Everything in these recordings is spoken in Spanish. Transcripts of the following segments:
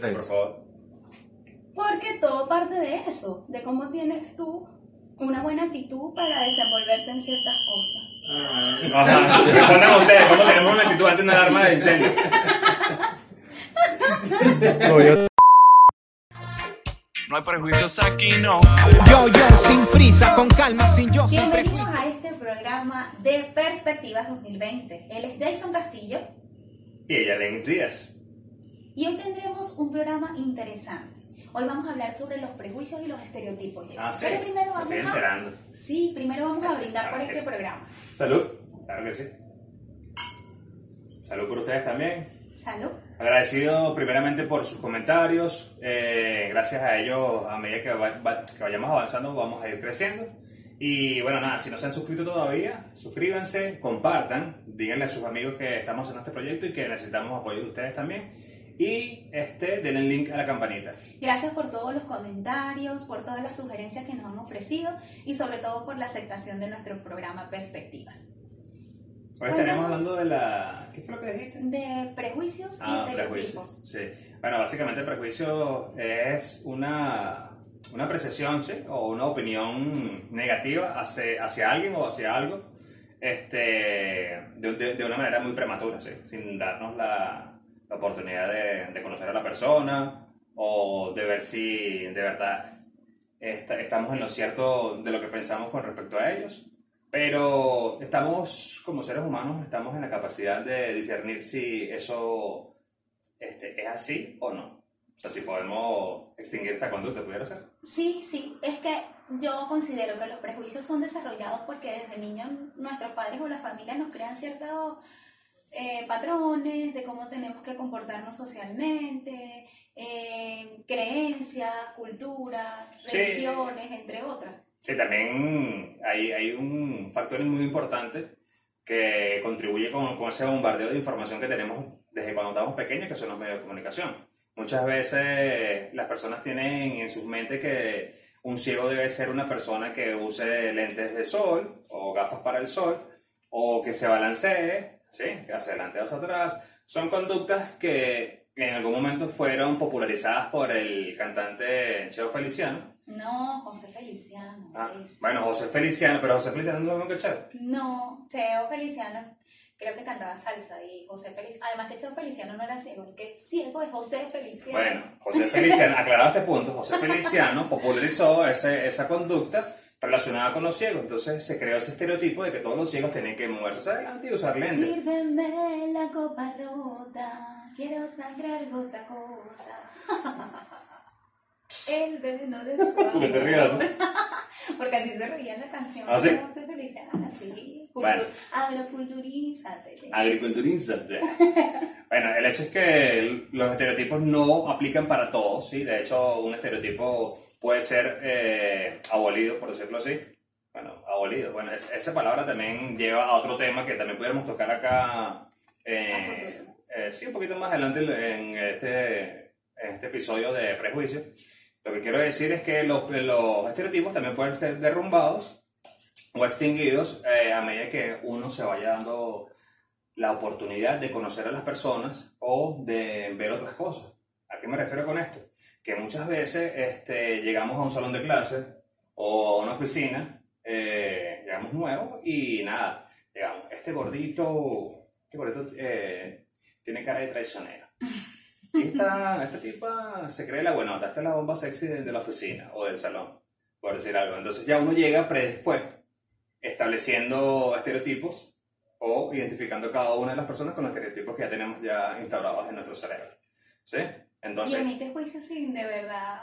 Por favor. Porque todo parte de eso, de cómo tienes tú una buena actitud para desenvolverte en ciertas cosas. Ajá. Respondan ustedes, ¿cómo tenemos una actitud ante una alarma de incendio? No hay prejuicios aquí, no. Yo, yo, sin prisa, con calma, sin yo, sin Bienvenidos a este programa de Perspectivas 2020. Él es Jason Castillo Y ella, Lenis Díaz. Y hoy tendremos un programa interesante. Hoy vamos a hablar sobre los prejuicios y los estereotipos. Ah, sí. Pero primero Me vamos estoy a... enterando. Sí, primero vamos a brindar por este programa. Salud. Claro que sí. Salud por ustedes también. Salud. Agradecido primeramente por sus comentarios. eh, gracias a ellos, a medida que, va- va- que vayamos avanzando, vamos a ir creciendo. Y bueno, nada, si no se han suscrito todavía, suscríbanse, compartan, díganle a sus amigos que estamos haciendo este proyecto y que necesitamos apoyo de ustedes también. Y este, denle link a la campanita. Gracias por todos los comentarios, por todas las sugerencias que nos han ofrecido y sobre todo por la aceptación de nuestro programa Perspectivas. Hoy Hoy estaremos hablando de la... ¿Qué fue lo que dijiste? De prejuicios y Ah, estereotipos. prejuicios. Sí. Bueno, básicamente el prejuicio es una, una apreciación, ¿sí? O una opinión negativa hacia, hacia alguien o hacia algo este, de, de- de una manera muy prematura, ¿sí? Sin darnos la, la oportunidad de, de conocer a la persona o de ver si de verdad esta- estamos en lo cierto de lo que pensamos con respecto a ellos. Pero estamos, como seres humanos, estamos en la capacidad de discernir si eso este, es así o no. O sea, si podemos extinguir esta conducta, ¿pudiera ser? Sí, sí, es que yo considero que los prejuicios son desarrollados porque desde niños nuestros padres o la familia nos crean ciertos eh, patrones de cómo tenemos que comportarnos socialmente, eh, creencias, culturas, Sí. religiones, entre otras. Sí, también hay, hay un factor muy importante que contribuye con, con ese bombardeo de información que tenemos desde cuando estamos pequeños, que son los medios de comunicación. Muchas veces las personas tienen en sus mentes que un ciego debe ser una persona que use lentes de sol o gafas para el sol o que se balancee, ¿sí? que hacia adelante hacia atrás. Son conductas que en algún momento fueron popularizadas por el cantante Cheo Feliciano. No, José Feliciano. Ah, bueno, José Feliciano, pero José Feliciano no es lo mismo que Cheo. No, Cheo Feliciano creo que cantaba salsa y José Feliciano, además que Cheo Feliciano no era ciego, el que es ciego es José Feliciano. Bueno, José Feliciano, aclarado este punto, José Feliciano popularizó ese- esa conducta relacionada con los ciegos. Entonces se creó ese estereotipo de que todos los ciegos tienen que moverse hacia adelante y usar lentes. Sírveme la copa rota, quiero sangrar gota a gota. El veneno de su ¿Por qué te ríes así? Porque así se reía en la canción ¿Ah, sí? Feliciano, así. Bueno. Agroculturízate. Agriculturízate. Bueno, el hecho es que los estereotipos no aplican para todos, ¿sí? De hecho, un estereotipo puede ser eh, abolido, por decirlo así. Bueno, abolido. Bueno, es- esa palabra también lleva a otro tema que también pudiéramos tocar acá. eh, eh, sí, un poquito más adelante en este, en este episodio de prejuicio. Lo que quiero decir es que los, los estereotipos también pueden ser derrumbados o extinguidos eh, a medida que uno se vaya dando la oportunidad de conocer a las personas o de ver otras cosas. ¿A qué me refiero con esto? Que muchas veces este, llegamos a un salón de clase o a una oficina, eh, llegamos nuevos y nada, llegamos, este gordito, este gordito eh, tiene cara de traicionero. Y esta, esta tipa se cree la buenota, esta es la bomba sexy de, de la oficina o del salón, por decir algo. Entonces ya uno llega predispuesto, estableciendo estereotipos o identificando cada una de las personas con los estereotipos que ya tenemos ya instaurados en nuestro cerebro. ¿Sí? Y Entonces, emite juicio sin de verdad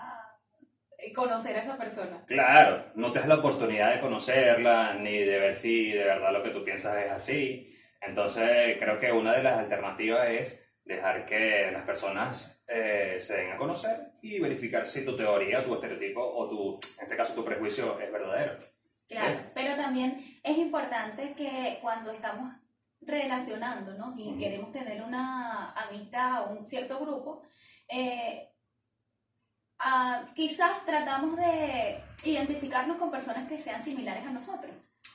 eh, conocer a esa persona. claro, no te das la oportunidad de conocerla ni de ver si de verdad lo que tú piensas es así. Entonces, creo que una de las alternativas es dejar que las personas eh, se den a conocer y verificar si tu teoría, tu estereotipo o tu, en este caso tu prejuicio es verdadero. Claro, Sí. pero también es importante que cuando estamos relacionándonos y Ujú. queremos tener una amistad o un cierto grupo, eh, ah, quizás tratamos de identificarnos con personas que sean similares a nosotros.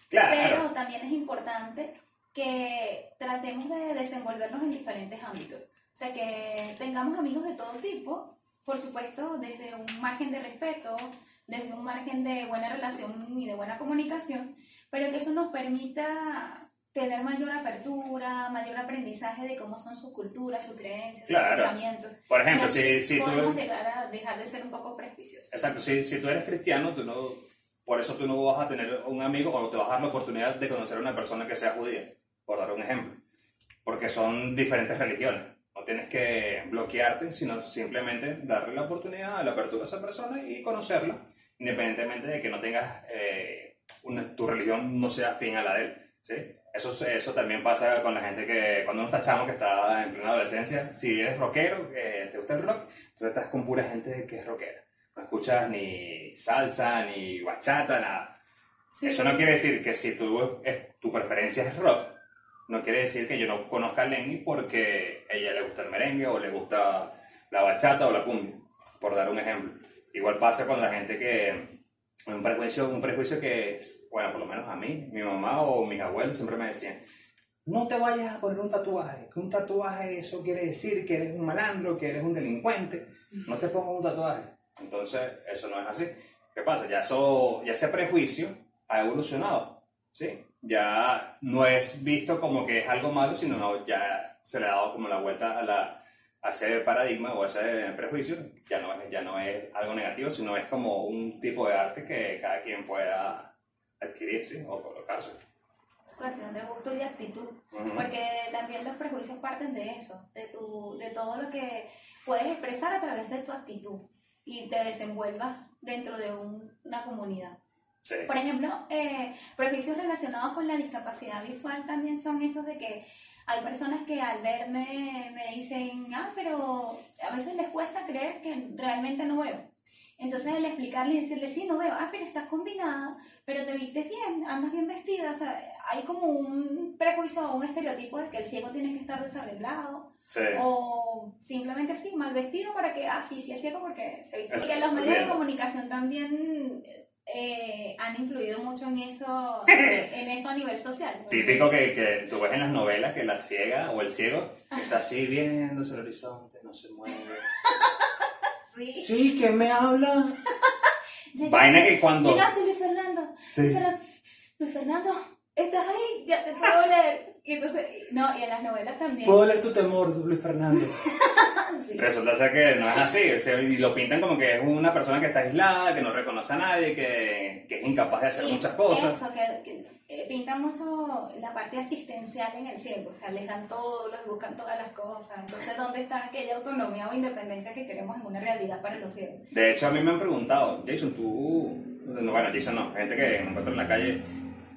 Claro, Pero también es importante que tratemos de desenvolvernos en diferentes ámbitos. O sea, que tengamos amigos de todo tipo, por supuesto, desde un margen de respeto, desde un margen de buena relación y de buena comunicación, pero que eso nos permita tener mayor apertura, mayor aprendizaje de cómo son sus culturas, sus creencias, Claro. sus pensamientos. Por ejemplo, Y si, si tú... podemos llegar a dejar de ser un poco prejuiciosos. Exacto, si, si tú eres cristiano, tú no, por eso tú no vas a tener un amigo o te vas a dar la oportunidad de conocer a una persona que sea judía, por dar un ejemplo. Porque son diferentes religiones. No tienes que bloquearte, sino simplemente darle la oportunidad, la apertura a esa persona y conocerla, independientemente de que no tengas, eh, una- tu religión no sea afín a la de él. ¿sí? Eso, eso también pasa con la gente que, cuando uno está chamo, que está en plena adolescencia, si eres rockero, eh, te gusta el rock, entonces estás con pura gente que es rockera. No escuchas ni salsa, ni bachata, nada. Sí. Eso no quiere decir que si tu, es- tu preferencia es rock, no quiere decir que yo no conozca a Lenny porque a ella le gusta el merengue o le gusta la bachata o la cumbia, por dar un ejemplo. Igual pasa con la gente que un prejuicio, un prejuicio que bueno, por lo menos a mí, mi mamá o mis abuelos siempre me decían, no te vayas a poner un tatuaje, que un tatuaje eso quiere decir que eres un malandro, que eres un delincuente, no te pongas un tatuaje. Entonces, eso no es así. ¿Qué pasa? Ya, eso, ya ese prejuicio ha evolucionado, ¿sí? Ya no es visto como que es algo malo, sino no, ya se le ha dado como la vuelta a, la, ese paradigma o ese prejuicio, ya no, es, ya no es algo negativo, sino es como un tipo de arte que cada quien pueda adquirir, ¿sí? O colocarse. Es cuestión de gusto y de actitud. Ujú. Porque también los prejuicios parten de eso, de, tu, de todo lo que puedes expresar a través de tu actitud y te desenvuelvas dentro de un- una comunidad. Sí. Por ejemplo, eh, prejuicios relacionados con la discapacidad visual también son esos de que hay personas que al verme me dicen, ah, pero a veces les cuesta creer que realmente no veo. Entonces el explicarle y decirle, sí, no veo, ah, pero estás combinada, pero te vistes bien, andas bien vestida, o sea, hay como un prejuicio o un estereotipo de que el ciego tiene que estar desarreglado, Sí. o simplemente así, mal vestido para que, ah, sí, sí es ciego porque se viste. Y que los medios de comunicación también eh, han influido mucho en eso, eh, en eso a nivel social. porque- Típico que, que tú ves en las novelas que la ciega o el ciego está así viéndose el horizonte, no se mueve. Sí. Sí, ¿quién me habla? Llegaste- Vaina que cuando... Llegaste, Luis Fernando. Sí. Luis Fernando, Luis Fernando, ¿estás ahí? Ya te puedo leer. Y entonces, no, y en las novelas también. Puedo leer tu temor, Luis Fernando. Sí. Resulta ser que no es así, o sea, y lo pintan como que es una persona que está aislada, que no reconoce a nadie, que, que es incapaz de hacer Y muchas cosas. Eso, que, que, eh, pintan mucho la parte asistencial en el cielo, o sea, les dan todo, les buscan todas las cosas. Entonces, ¿dónde está aquella autonomía o independencia que queremos en una realidad para los ciegos? De hecho, a mí me han preguntado, Jason, tú... No, bueno, Jason no, gente que me encuentro en la calle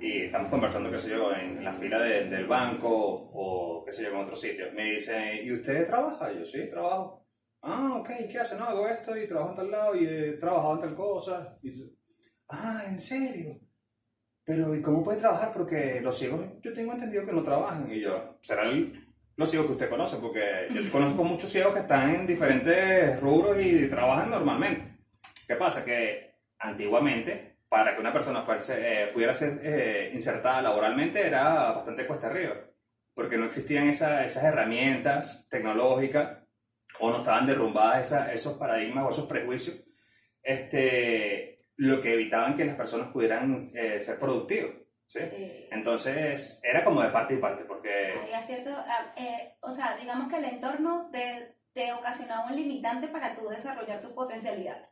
y estamos conversando, qué sé yo, en la fila de- del banco o qué sé yo, en otro sitio. Me dicen, ¿y usted trabaja? Yo, sí, trabajo. Ah, ok, ¿qué hace? No, hago esto y trabajo en tal lado y he trabajado en tal cosa. Y ah, ¿en serio? Pero, ¿y cómo puede trabajar? Porque los ciegos, yo tengo entendido que no trabajan. Y yo, será el- los ciegos que usted conoce, porque yo conozco muchos ciegos que están en diferentes rubros y trabajan normalmente. ¿Qué pasa? Que antiguamente, para que una persona fuese, eh, pudiera ser eh, insertada laboralmente, era bastante cuesta arriba. Porque no existían esa- esas herramientas tecnológicas o no estaban derrumbadas esa- esos paradigmas o esos prejuicios, este, lo que evitaban que las personas pudieran eh, ser productivos. ¿sí? Sí. Entonces, era como de parte y parte, porque... Había cierto, ah, o sea, digamos que el entorno te, te ocasionaba un limitante para tú desarrollar tu potencialidad.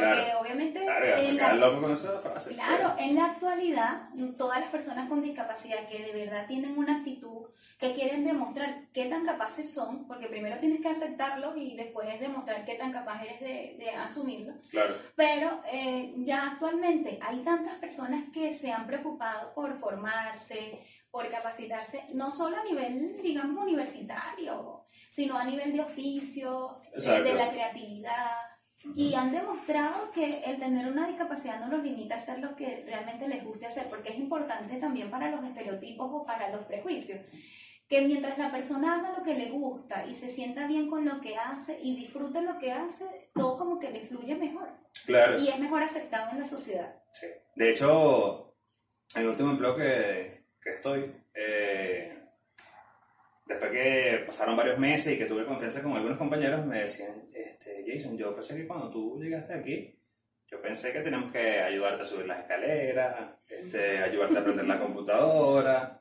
Porque Claro. obviamente Claro, en la- frase. Claro, en la actualidad, todas las personas con discapacidad que de verdad tienen una actitud, que quieren demostrar qué tan capaces son, porque primero tienes que aceptarlo y después demostrar qué tan capaz eres de, de asumirlo. Claro. Pero eh, ya actualmente hay tantas personas que se han preocupado por formarse, por capacitarse, no solo a nivel, digamos, universitario, sino a nivel de oficios, Exacto. de la creatividad. Y han demostrado que el tener una discapacidad no los limita a hacer lo que realmente les guste hacer, porque es importante también para los estereotipos o para los prejuicios. Que mientras la persona haga lo que le gusta y se sienta bien con lo que hace y disfrute lo que hace, todo como que le fluye mejor Claro. y es mejor aceptado en la sociedad. Sí. De hecho, el último empleo que, que estoy, eh, después que pasaron varios meses y que tuve confianza con algunos compañeros, me decían, este, Jason, yo pensé que cuando tú llegaste aquí, yo pensé que teníamos que ayudarte a subir las escaleras, este, ayudarte a aprender la computadora.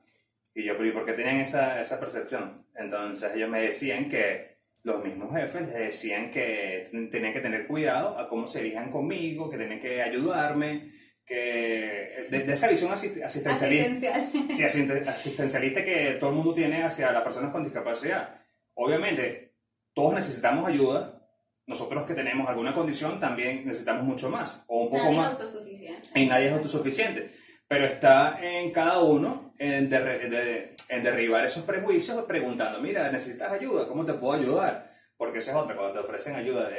Y yo, ¿pero ¿y por qué tenían esa, esa percepción? Entonces ellos me decían que los mismos jefes les decían que ten- tenían que tener cuidado a cómo se dirijan conmigo, que tenían que ayudarme, que de, de esa visión asist- asistencialista, Asistencial. sí, asisten- asistencialista que todo el mundo tiene hacia las personas con discapacidad. Obviamente, todos necesitamos ayuda. Nosotros que tenemos alguna condición también necesitamos mucho más, o un poco Nadie es más autosuficiente. y nadie es autosuficiente. Pero está en cada uno en, derre- de- en derribar esos prejuicios preguntando, mira, necesitas ayuda, ¿cómo te puedo ayudar? Porque esa es otra, cuando te ofrecen ayuda,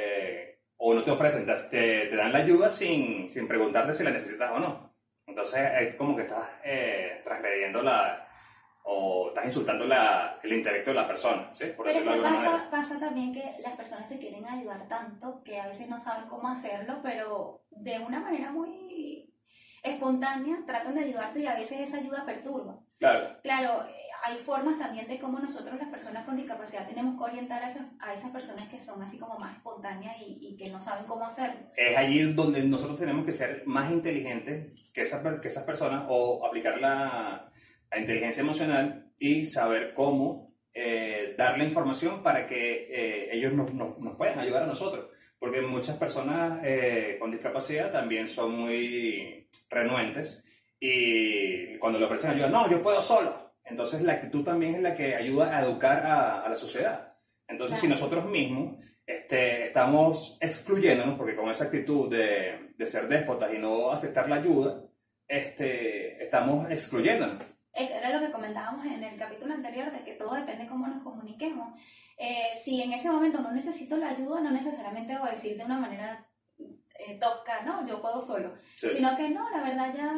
o no te ofrecen, te, te- dan la ayuda sin, sin preguntarte si la necesitas o no. Entonces es como que estás eh, transgrediendo la, o estás insultando la, el intelecto de la persona, ¿sí? Por Pero es que pasa, pasa también que las personas te quieren ayudar tanto que a veces no saben cómo hacerlo, pero de una manera muy espontánea tratan de ayudarte y a veces esa ayuda perturba. Claro, Claro, hay formas también de cómo nosotros las personas con discapacidad tenemos que orientar a esas, a esas personas que son así como más espontáneas y, y que no saben cómo hacerlo. es allí donde nosotros tenemos que ser más inteligentes que esas, que esas personas o aplicar la, la inteligencia emocional y saber cómo eh, dar la información para que eh, ellos nos, nos- nos puedan ayudar a nosotros. Porque muchas personas eh, con discapacidad también son muy renuentes y cuando le ofrecen ayuda, no, yo puedo solo. Entonces la actitud también es la que ayuda a educar a, a la sociedad. Entonces si nosotros mismos este, estamos excluyéndonos, porque con esa actitud de, de ser déspotas y no aceptar la ayuda, este, estamos excluyéndonos. Era lo que comentábamos en el capítulo anterior, de que todo depende de cómo nos comuniquemos. Eh, si en ese momento no necesito la ayuda, no necesariamente voy a decir de una manera eh, tosca, no, yo puedo solo, Sí. sino que no, la verdad ya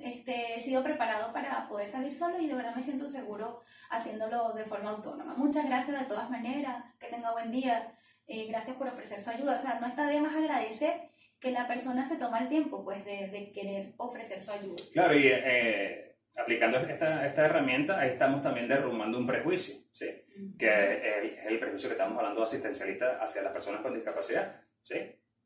este, he sido preparado para poder salir solo y de verdad me siento seguro haciéndolo de forma autónoma. Muchas gracias de todas maneras, que tenga buen día, eh, gracias por ofrecer su ayuda. O sea, no está de más agradecer que la persona se toma el tiempo pues de, de querer ofrecer su ayuda. Claro, y eh, aplicando esta, esta herramienta, ahí estamos también derrumbando un prejuicio, ¿sí? que es el, es el prejuicio que estamos hablando asistencialista hacia las personas con discapacidad. ¿sí?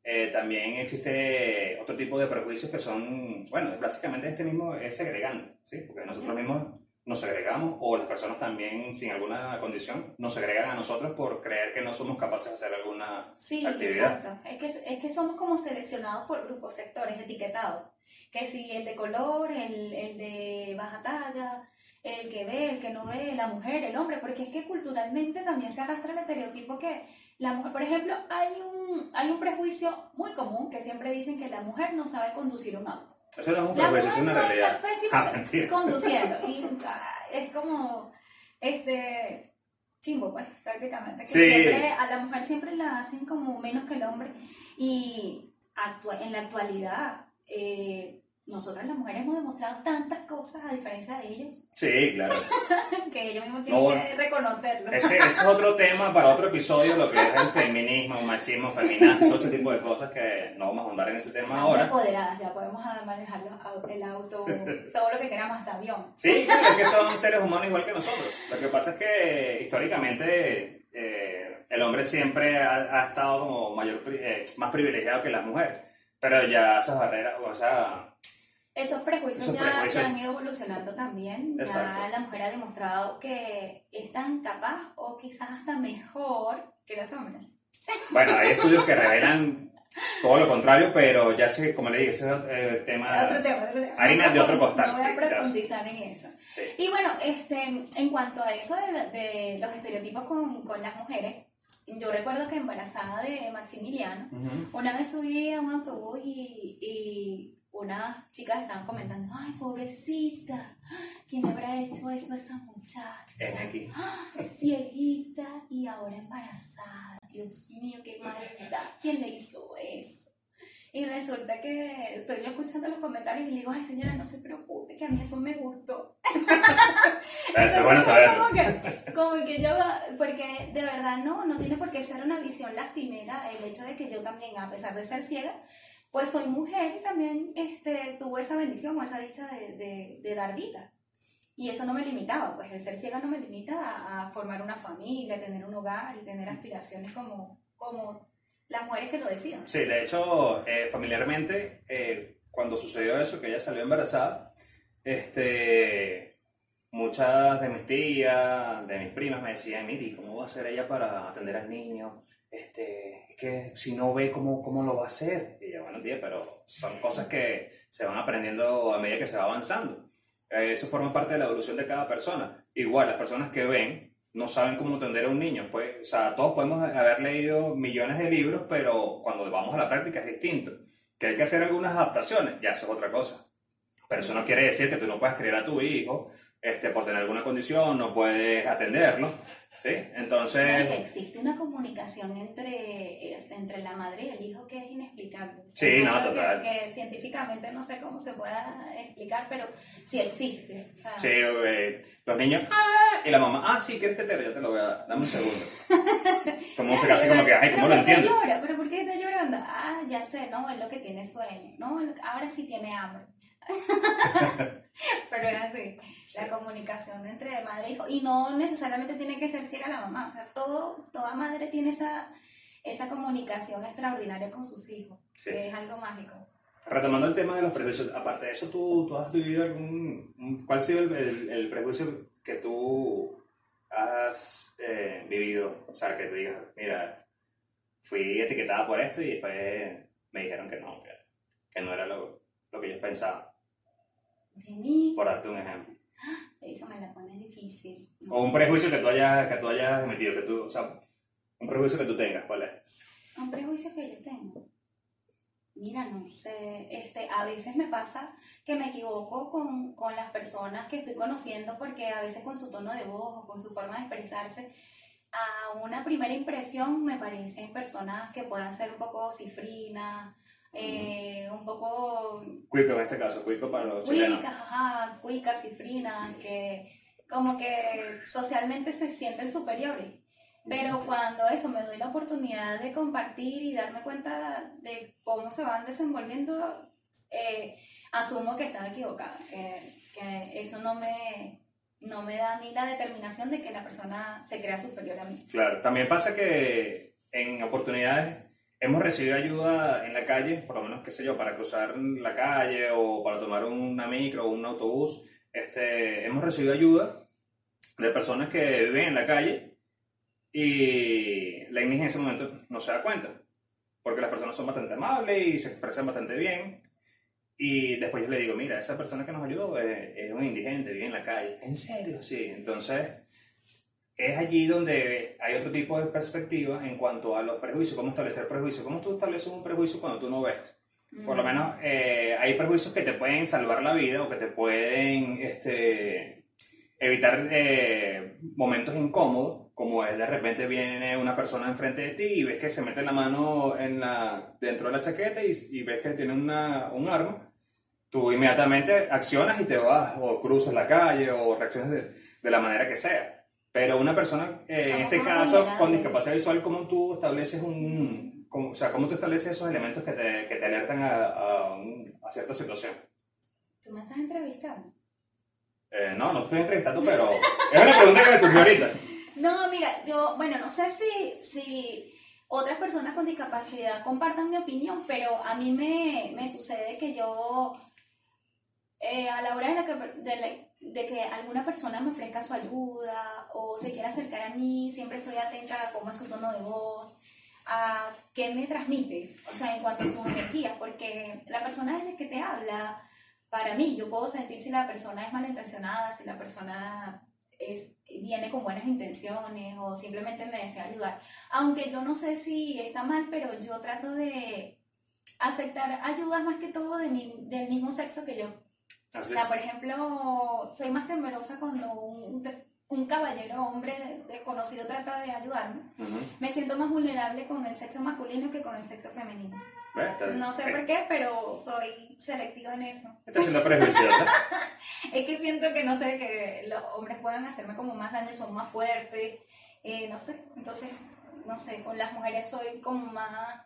Eh, también existe otro tipo de prejuicios que son, bueno, básicamente este mismo es segregante, ¿sí? porque nosotros mismos nos segregamos o las personas también sin alguna condición nos segregan a nosotros por creer que no somos capaces de hacer alguna Sí, actividad. exacto. Es que, es que somos como seleccionados por grupos, sectores, etiquetados. Que si el de color, el, el de baja talla, el que ve, el que no ve, la mujer, el hombre, porque es que culturalmente también se arrastra el estereotipo que la mujer, por ejemplo, hay un, hay un prejuicio muy común que siempre dicen que la mujer no sabe conducir un auto. Eso no es un La prejuicio, mujer es una realidad. Ah, conduciendo. Y ah, es como, este, chimbo, pues, prácticamente. Que Sí. siempre, a la mujer siempre la hacen como menos que el hombre. Y actua- en la actualidad, eh, nosotras las mujeres hemos demostrado tantas cosas a diferencia de ellos, Sí, claro. que ellos mismos tienen No, que reconocerlo. Ese, ese es otro tema para otro episodio, lo que es el feminismo, machismo, feminazi, todo ese tipo de cosas que no vamos a ahondar en ese tema Estamos ahora. empoderadas, ya podemos manejar los el auto, todo lo que queramos, hasta avión. Sí, claro, es que son seres humanos igual que nosotros. Lo que pasa es que históricamente eh, el hombre siempre ha, ha estado como mayor, eh, más privilegiado que las mujeres. Pero ya esas barreras, o sea, Esos prejuicios, Esos ya, prejuicios. ya han ido evolucionando también. Exacto. Ya la mujer ha demostrado que es tan capaz o quizás hasta mejor que los hombres. bueno, hay estudios que revelan todo lo contrario, pero ya sé, como le dije, ese es eh, tema... otro tema, otro tema. harina No de otro costal, No voy sí, a sé. profundizar en eso. Sí. Y bueno, este, en cuanto a eso de, de los estereotipos con, con las mujeres, yo recuerdo que embarazada de Maximiliano, Ujú. una vez subí a un autobús y, y unas chicas estaban comentando, ay, pobrecita, ¿quién habrá hecho eso a esa muchacha? Aquí. Cieguita y ahora embarazada. Dios mío, qué maldad. ¿Quién le hizo eso? Y resulta que estoy yo escuchando los comentarios y le digo, ay señora, no se preocupe, que a mí eso me gustó. Eso es bueno Entonces, saberlo. Como que, como que yo, porque de verdad no, no tiene por qué ser una visión lastimera el hecho de que yo también, a pesar de ser ciega, pues soy mujer y también este, tuve esa bendición o esa dicha de, de, de dar vida. Y eso no me limitaba, pues el ser ciega no me limita a, a formar una familia, tener un hogar y tener aspiraciones como, como las mujeres que lo decidan. Sí, de hecho, eh, familiarmente, eh, cuando sucedió eso, que ella salió embarazada, este, muchas de mis tías, de mis primas me decían, Miri, ¿cómo va a hacer ella para atender al niño? Este, es que si no ve cómo, cómo lo va a hacer. Y yo, bueno, tía, pero son cosas que se van aprendiendo a medida que se va avanzando. Eh, Eso forma parte de la evolución de cada persona. Igual, las personas que ven no saben cómo atender a un niño. Pues, o sea, todos podemos haber leído millones de libros, pero cuando vamos a la práctica es distinto. Que hay que hacer algunas adaptaciones, ya eso es otra cosa. Pero eso no quiere decir que tú no puedas criar a tu hijo este, por tener alguna condición, no puedes atenderlo. ¿Sí? Que Entonces, existe una comunicación entre, entre la madre y el hijo que es inexplicable. O sea, Sí, no, total. Que, que científicamente no sé cómo se pueda explicar, pero sí existe. O sea, sí, eh, los niños, ¡ah! y la mamá, ah, sí, ¿quieres tetero? Yo te lo voy a dar, dame un segundo. Como se casi como que, ay, ¿cómo ¿Pero lo entiendo? llora? ¿Pero por qué está llorando? Ah, ya sé, no, es lo que tiene sueño. No, ahora sí tiene hambre. Pero es así, la comunicación entre madre e hijo. Y no necesariamente tiene que ser ciega la mamá. O sea, todo, toda madre tiene esa, esa comunicación extraordinaria con sus hijos, Sí. que es algo mágico. Retomando el tema de los prejuicios, aparte de eso, ¿tú, tú has vivido algún... ¿Cuál ha sido el, el- el prejuicio que tú has eh, vivido? O sea, que tú digas, mira, fui etiquetada por esto y después me dijeron que no, que, que no era lo, lo que yo pensaba, De mí, por darte un ejemplo. eso me la pone difícil. O un prejuicio que tú hayas, que tú hayas metido, que tú, o sea, un prejuicio que tú tengas, ¿cuál es? Un prejuicio que yo tengo. Mira, no sé, este, a veces me pasa que me equivoco con, con las personas que estoy conociendo porque a veces con su tono de voz o con su forma de expresarse, a una primera impresión me parecen personas que puedan ser un poco cifrinas, eh, un poco Cuico en este caso, cuico para los chilenos. cuicas, ajá, cuicas, cifrinas, que como que socialmente se sienten superiores. Pero cuando eso me doy la oportunidad de compartir y darme cuenta de cómo se van desenvolviendo, eh, asumo que estaba equivocada, que, que eso no me, no me da a mí la determinación de que la persona se crea superior a mí. Claro, también pasa que en oportunidades hemos recibido ayuda en la calle, por lo menos, qué sé yo, para cruzar la calle o para tomar una micro o un autobús. Este, hemos recibido ayuda de personas que viven en la calle y la INIG en ese momento no se da cuenta, porque las personas son bastante amables y se expresan bastante bien. Y después yo le digo, mira, esa persona que nos ayudó es, es un indigente, vive en la calle. ¿En serio? Sí, entonces es allí donde hay otro tipo de perspectiva en cuanto a los prejuicios, cómo establecer prejuicios. ¿Cómo tú estableces un prejuicio cuando tú no ves? Por lo menos eh, hay prejuicios que te pueden salvar la vida o que te pueden este, evitar eh, momentos incómodos, como es de repente viene una persona enfrente de ti y ves que se mete la mano en la, dentro de la chaqueta y, y ves que tiene una, un arma. Tú inmediatamente accionas y te vas o cruzas la calle o reaccionas de, de la manera que sea. Pero una persona, eh, en este caso, con discapacidad visual, ¿cómo tú estableces un... cómo- o sea, ¿cómo tú estableces esos elementos que te, que te alertan a, a, un- a cierta situación? ¿Tú me estás entrevistando? Eh, no, no estoy entrevistando, pero es una pregunta que me surgió ahorita. No, mira, yo, bueno, no sé si, si otras personas con discapacidad compartan mi opinión, pero a mí me, me sucede que yo, eh, a la hora de, la que, de, la- de que alguna persona me ofrezca su ayuda o se quiera acercar a mí, siempre estoy atenta a cómo es su tono de voz, a qué me transmite, o sea, en cuanto a sus energías, porque la persona desde que te habla, para mí, yo puedo sentir si la persona es malintencionada, si la persona es, viene con buenas intenciones o simplemente me desea ayudar. Aunque yo no sé si está mal, pero yo trato de aceptar ayudas más que todo de mi, del mismo sexo que yo. O Así. sea, por ejemplo, soy más temerosa cuando un, un caballero hombre desconocido trata de ayudarme. Me siento más vulnerable con el sexo masculino que con el sexo femenino. No sé por qué, pero soy selectiva en eso. Estás siendo prejuiciosa. Es que siento que, no sé, que los hombres puedan hacerme como más daño, son más fuertes, eh, no sé. Entonces, no sé, con las mujeres soy como más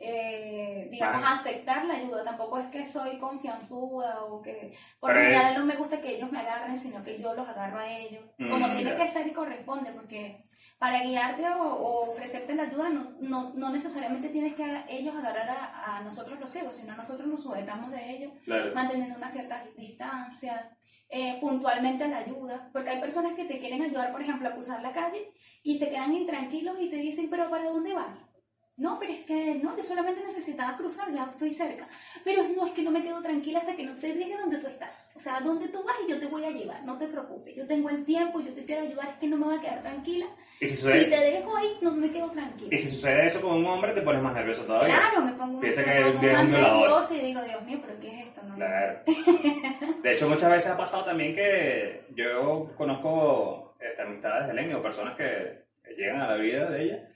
eh, digamos, Vale. aceptar la ayuda. Tampoco es que soy confianzuda o que... Por lo general no me gusta que ellos me agarren, sino que yo los agarro a ellos. Mm, Como tiene que ser y corresponde, porque para guiarte o, o ofrecerte la ayuda no, no, no necesariamente tienes que ellos agarrar a, a nosotros los ciegos, sino nosotros nos sujetamos de ellos Claro. manteniendo una cierta distancia, eh, puntualmente la ayuda, porque hay personas que te quieren ayudar, por ejemplo, a cruzar la calle y se quedan intranquilos y te dicen, pero ¿para dónde vas? No, pero es que no, yo solamente necesitaba cruzar, ya estoy cerca. Pero no, es que no me quedo tranquila hasta que no te diga dónde tú estás. O sea, dónde tú vas y yo te voy a llevar, no te preocupes. Yo tengo el tiempo, yo te quiero ayudar, es que no me voy a quedar tranquila. Y si Si sucede, te dejo ahí, no me quedo tranquila. y si sucede eso con un hombre, te pones más nervioso todavía. Claro, me pongo, Piensa que más nerviosa y digo, Dios mío, pero ¿qué es esto? No. Claro. De hecho, muchas veces ha pasado también que yo conozco este, amistades de Lenny o personas que llegan a la vida de ella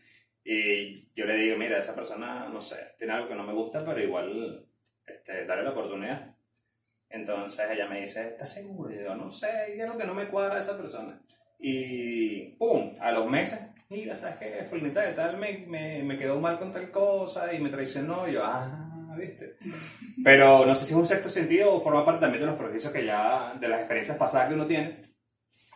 y yo le digo, mira, esa persona, no sé, tiene algo que no me gusta, pero igual, este, darle la oportunidad. Entonces ella me dice, ¿estás seguro? Y yo, no sé, hay algo que no me cuadra de esa persona. Y ¡pum! A los meses, mira, ¿sabes qué? Fulanita de tal me, me, me quedó mal con tal cosa y me traicionó. Y yo, ah, ¿viste? Pero no sé si es un sexto sentido o forma parte también de los prejuicios que ya, de las experiencias pasadas que uno tiene,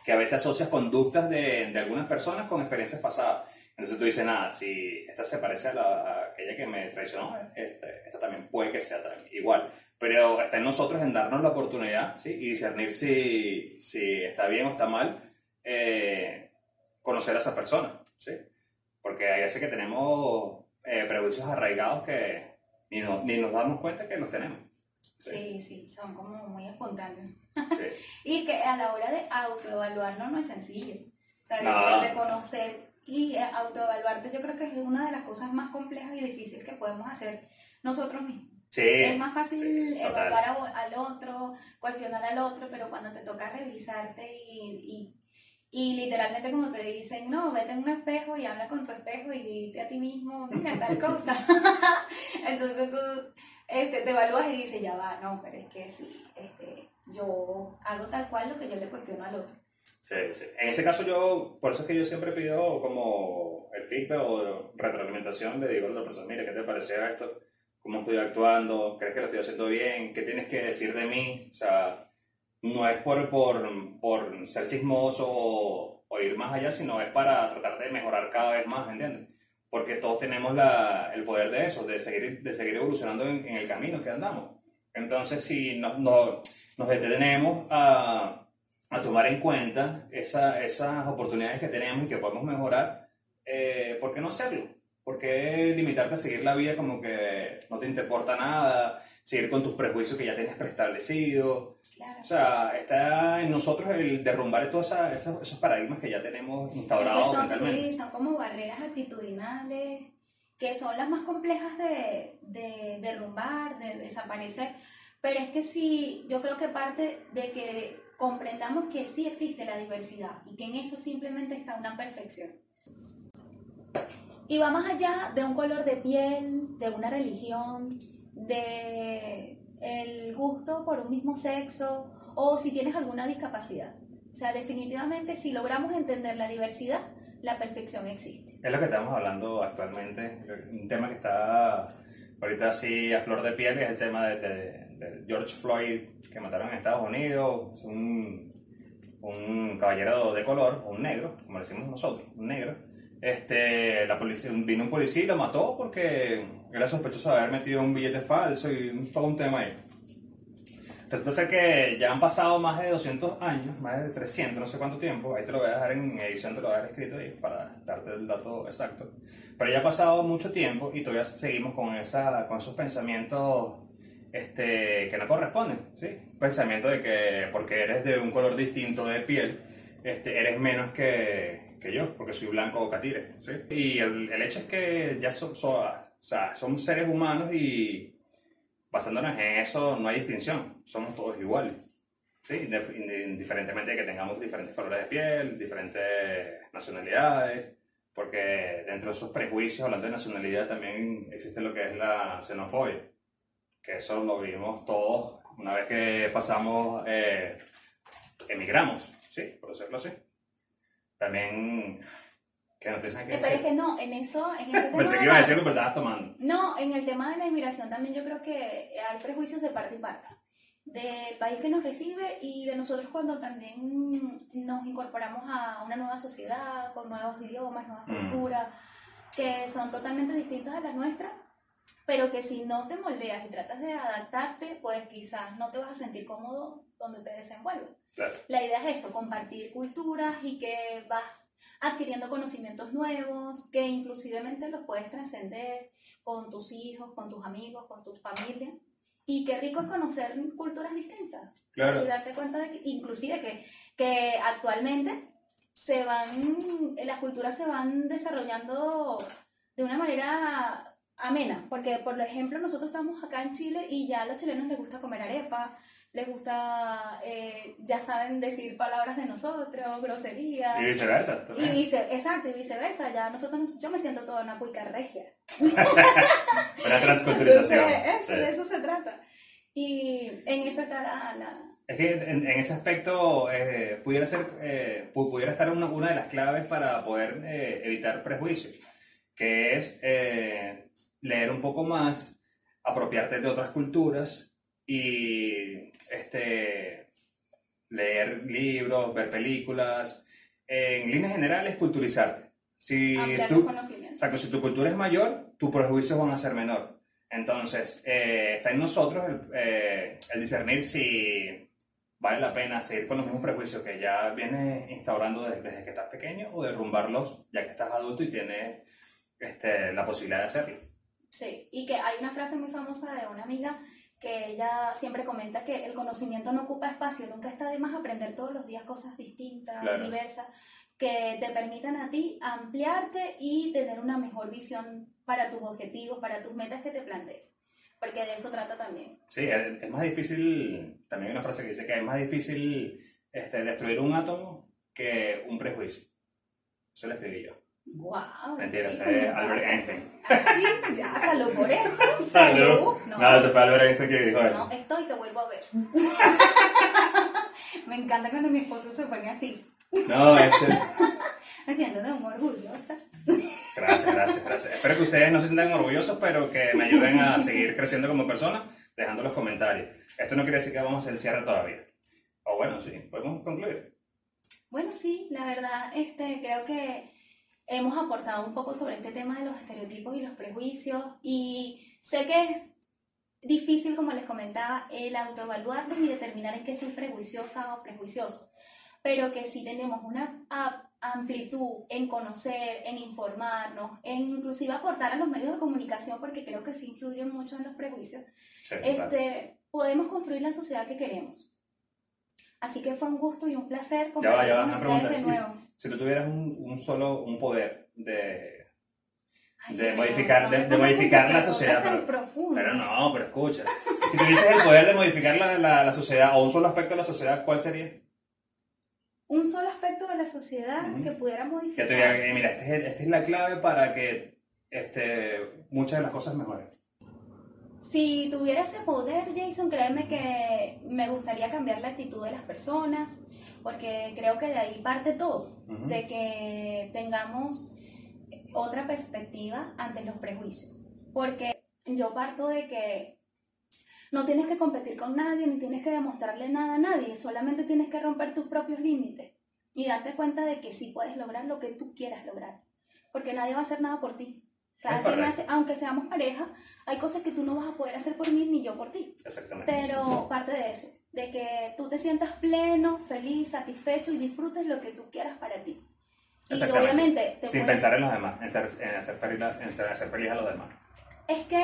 que a veces asocias conductas de, de algunas personas con experiencias pasadas. Entonces tú dices, nada, si esta se parece a, la, a aquella que me traicionó, este, esta también puede que sea también igual. Pero está en nosotros en darnos la oportunidad ¿sí? y discernir si, si está bien o está mal eh, conocer a esa persona. ¿sí? Porque hay veces que tenemos eh, prejuicios arraigados que ni, no- ni nos damos cuenta que los tenemos. Sí, sí, son como muy espontáneos. Sí. Y que a la hora de autoevaluarnos no es sencillo. O sea, No. reconocer y eh, autoevaluarte yo creo que es una de las cosas más complejas y difíciles que podemos hacer nosotros mismos. Sí, es más fácil sí, evaluar a- al otro, cuestionar al otro, pero cuando te toca revisarte y, y, y literalmente como te dicen, no, vete en un espejo y habla con tu espejo y dite a ti mismo, mira tal cosa. Entonces tú este, te evalúas y dices, ya va, no, pero es que sí, este, yo hago tal cual lo que yo le cuestiono al otro. Sí, sí. En ese caso yo, por eso es que yo siempre pido como el feedback o retroalimentación, le digo a la otra persona, mira, ¿qué te pareció esto? ¿Cómo estoy actuando? ¿Crees que lo estoy haciendo bien? ¿Qué tienes que decir de mí? O sea, no es por, por, por ser chismoso o, o ir más allá, sino es para tratar de mejorar cada vez más, ¿entiendes? Porque todos tenemos la, el poder de eso, de seguir, de seguir evolucionando en, en el camino que andamos. Entonces, si nos, nos, nos detenemos a, a tomar en cuenta esa, esas oportunidades que tenemos y que podemos mejorar, eh, ¿por qué no hacerlo? ¿Por qué limitarte a seguir la vida como que no te importa nada, seguir con tus prejuicios que ya tienes preestablecidos? Claro. O sea, está en nosotros el derrumbar todos esos, esos paradigmas que ya tenemos Es que instaurados son, sí, son como barreras actitudinales que son las más complejas de, de derrumbar, de desaparecer. Pero es que sí, yo creo que parte de que comprendamos que sí existe la diversidad y que en eso simplemente está una perfección. Y va más allá de un color de piel, de una religión, de el gusto por un mismo sexo o si tienes alguna discapacidad. O sea, definitivamente si logramos entender la diversidad, la perfección existe. Es lo que estamos hablando actualmente. Un tema que está ahorita así a flor de piel es el tema de, de- George Floyd que mataron en Estados Unidos. Un, un caballero de color, un negro, como decimos nosotros, un negro. Este, la policía, vino un policía y lo mató porque era sospechoso de haber metido un billete falso y todo un tema ahí. Resulta ser que ya han pasado más de 200 años, más de 300, no sé cuánto tiempo, ahí te lo voy a dejar en edición, te lo voy a dejar escrito ahí para darte el dato exacto. Pero ya ha pasado mucho tiempo y todavía seguimos con, esa, con esos pensamientos este, que no corresponden, ¿sí? Pensamiento de que porque eres de un color distinto de piel, este, eres menos que, que yo, porque soy blanco o catire, ¿sí? Y el, el hecho es que ya so- so- o sea, somos seres humanos y basándonos en eso no hay distinción, somos todos iguales. ¿sí? Indif- indi- Indiferentemente de que tengamos diferentes colores de piel, diferentes nacionalidades, porque dentro de esos prejuicios, hablando de nacionalidad, también existe lo que es la xenofobia, que eso lo vimos todos una vez que pasamos, eh, emigramos, ¿sí? Por decirlo así. También Que no tienes nada que Pero es decir. que no, en eso, en ese tema Pensé que iba a la- decirlo, pero estabas tomando. No, en el tema de la inmigración también yo creo que hay prejuicios de parte y parte. Del país que nos recibe y de nosotros cuando también nos incorporamos a una nueva sociedad, con nuevos idiomas, nuevas Mm. culturas, que son totalmente distintas a las nuestras, pero que si no te moldeas y tratas de adaptarte, pues quizás no te vas a sentir cómodo donde te desenvuelves. Claro. La idea es eso, compartir culturas y que vas adquiriendo conocimientos nuevos, que inclusivemente los puedes trascender con tus hijos, con tus amigos, con tu familia. Y qué rico es conocer culturas distintas. Claro. Y darte cuenta de que, inclusive que, que actualmente se van, las culturas se van desarrollando de una manera amena, porque por ejemplo nosotros estamos acá en Chile y ya a los chilenos les gusta comer arepa, les gusta, eh, ya saben decir palabras de nosotros, groserías. Y viceversa. Y vice, exacto, y viceversa, ya nosotros, nos- yo me siento toda una cuica regia. Una transculturización. Entonces, eso, Sí. de eso se trata. Y en eso está la... la- Es que en, en ese aspecto eh, pudiera ser, eh, pu- pudiera estar una, una de las claves para poder eh, evitar prejuicios, que es leer un poco más, apropiarte de otras culturas y este, leer libros, ver películas, en líneas generales culturizarte. Si ampliar tú, conocimientos. Exacto, si tu cultura es mayor, tus prejuicios van a ser menor. Entonces, eh, está en nosotros el, eh, el discernir si vale la pena seguir con los mismos prejuicios que ya vienes instaurando desde, desde que estás pequeño o derrumbarlos ya que estás adulto y tienes este, la posibilidad de hacerlo. Sí, y que hay una frase muy famosa de una amiga que ella siempre comenta que el conocimiento no ocupa espacio, nunca está de más aprender todos los días cosas distintas, Claro. diversas, que te permitan a ti ampliarte y tener una mejor visión para tus objetivos, para tus metas que te plantees, porque de eso trata también. Sí, es, es más difícil, también hay una frase que dice que es más difícil este, destruir un átomo que un prejuicio. Eso lo escribí yo. ¡Wow! Mentira, es Albert Einstein. Así, ya, salud por eso. Salud. No, No, eso fue Albert Einstein que dijo eso. no, estoy que vuelvo a ver. Me encanta cuando mi esposo se pone así. No, este... Me siento de un orgullosa. Gracias, gracias, gracias. Espero que ustedes no se sientan orgullosos, pero que me ayuden a seguir creciendo como persona dejando los comentarios. Esto no quiere decir que vamos a hacer el cierre todavía. O bueno, sí, podemos concluir. Bueno, sí, la verdad, este, creo que hemos aportado un poco sobre este tema de los estereotipos y los prejuicios y sé que es difícil, como les comentaba, el autoevaluarlos y determinar en qué soy prejuiciosa o prejuicioso, pero que sí tenemos una amplitud en conocer, en informarnos, en inclusive aportar a los medios de comunicación, porque creo que sí influyen mucho en los prejuicios, Sí, este, podemos construir la sociedad que queremos. Así que fue un gusto y un placer Ya compartir va, ya va, con ustedes de ¿Y nuevo. Si, tú tuvieras un, un solo, un poder de... Ay, de modificar- no de- modificar la sociedad, pero-. Pero no, pero escucha. Si tuvieses el poder de modificar la, la, la sociedad o un solo aspecto de la sociedad, ¿cuál sería? Un solo aspecto de la sociedad que pudiera Que modificar. te diga, eh, mira, esta es, esta es la clave para que este, muchas de las cosas mejoren. Si tuviera ese poder, Jason, créeme que me gustaría cambiar la actitud de las personas, porque creo que de ahí parte todo, de que tengamos otra perspectiva ante los prejuicios. Porque yo parto de que no tienes que competir con nadie, ni tienes que demostrarle nada a nadie, solamente tienes que romper tus propios límites y darte cuenta de que sí puedes lograr lo que tú quieras lograr, porque nadie va a hacer nada por ti. Hace, aunque seamos pareja, hay cosas que tú no vas a poder hacer por mí ni yo por ti. Exactamente. Pero parte de eso, de que tú te sientas pleno, feliz, satisfecho y disfrutes lo que tú quieras para ti. Y obviamente te Sin puedes- pensar en los demás, en ser, en hacer feliz, a- en ser- hacer feliz a los demás. es que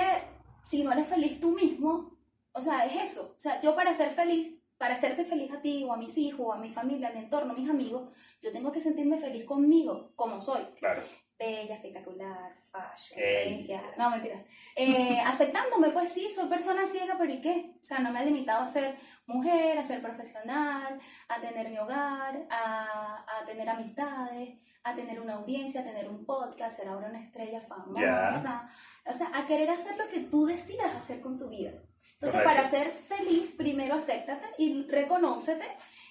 si no eres feliz tú mismo, o sea, es eso. O sea, yo para ser feliz, para hacerte feliz a ti o a mis hijos, o a mi familia, a mi entorno, a mis amigos, yo tengo que sentirme feliz conmigo, como soy. Claro. Bella, espectacular, fashion. No, mentira. Eh, aceptándome, pues sí, soy persona ciega, pero ¿y qué? O sea, no me ha limitado a ser mujer, a ser profesional, a tener mi hogar, a, a tener amistades, a tener una audiencia, a tener un podcast, ser ahora una estrella famosa. O sea, a querer hacer lo que tú decidas hacer con tu vida. Entonces, Correcto. para ser feliz, primero acéptate y reconócete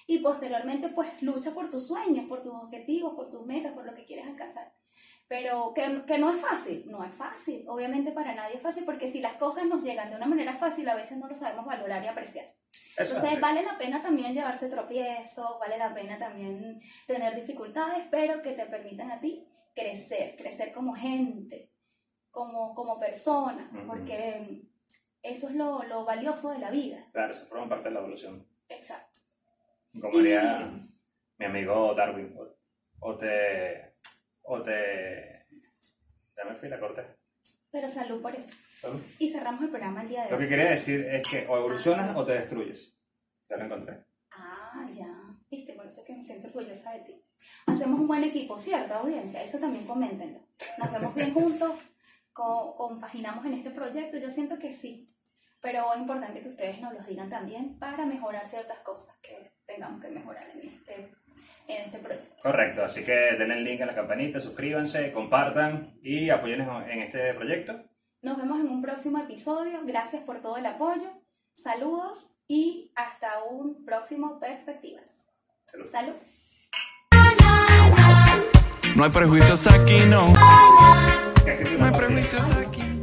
y posteriormente pues lucha por tus sueños, por tus objetivos, por tus metas, por lo que quieres alcanzar. Pero que, que no es fácil, no es fácil. Obviamente para nadie es fácil porque si las cosas nos llegan de una manera fácil, a veces no lo sabemos valorar y apreciar. Es Entonces así. vale la pena también llevarse tropiezos, vale la pena también tener dificultades, pero que te permitan a ti crecer, crecer como gente, como, como persona, Ujú. porque eso es lo, lo valioso de la vida. Claro, eso forma parte de la evolución. Exacto. Como diría mi amigo Darwin, o te... o te... Ya me fui, la corté. Pero salud por eso. Salud. Y cerramos el programa el día de Lo hoy. que quería decir es que o evolucionas Ah, sí. o te destruyes. Ya lo encontré. Ah, ya. Viste, por eso es que me siento orgullosa de ti. Hacemos un buen equipo, ¿cierto, audiencia? Eso también coméntenlo. Nos vemos bien juntos, co- compaginamos en este proyecto. Yo siento que sí. Pero es importante que ustedes nos los digan también para mejorar ciertas cosas que tengamos que mejorar en este, en este proyecto. Correcto, así que denle el link a la campanita, suscríbanse, compartan y apoyen en este proyecto. Nos vemos en un próximo episodio. Gracias por todo el apoyo. Saludos y hasta un próximo Perspectivas. Salud. Salud. No hay prejuicios aquí, no. ¿Qué escribí No hay prejuicios aquí.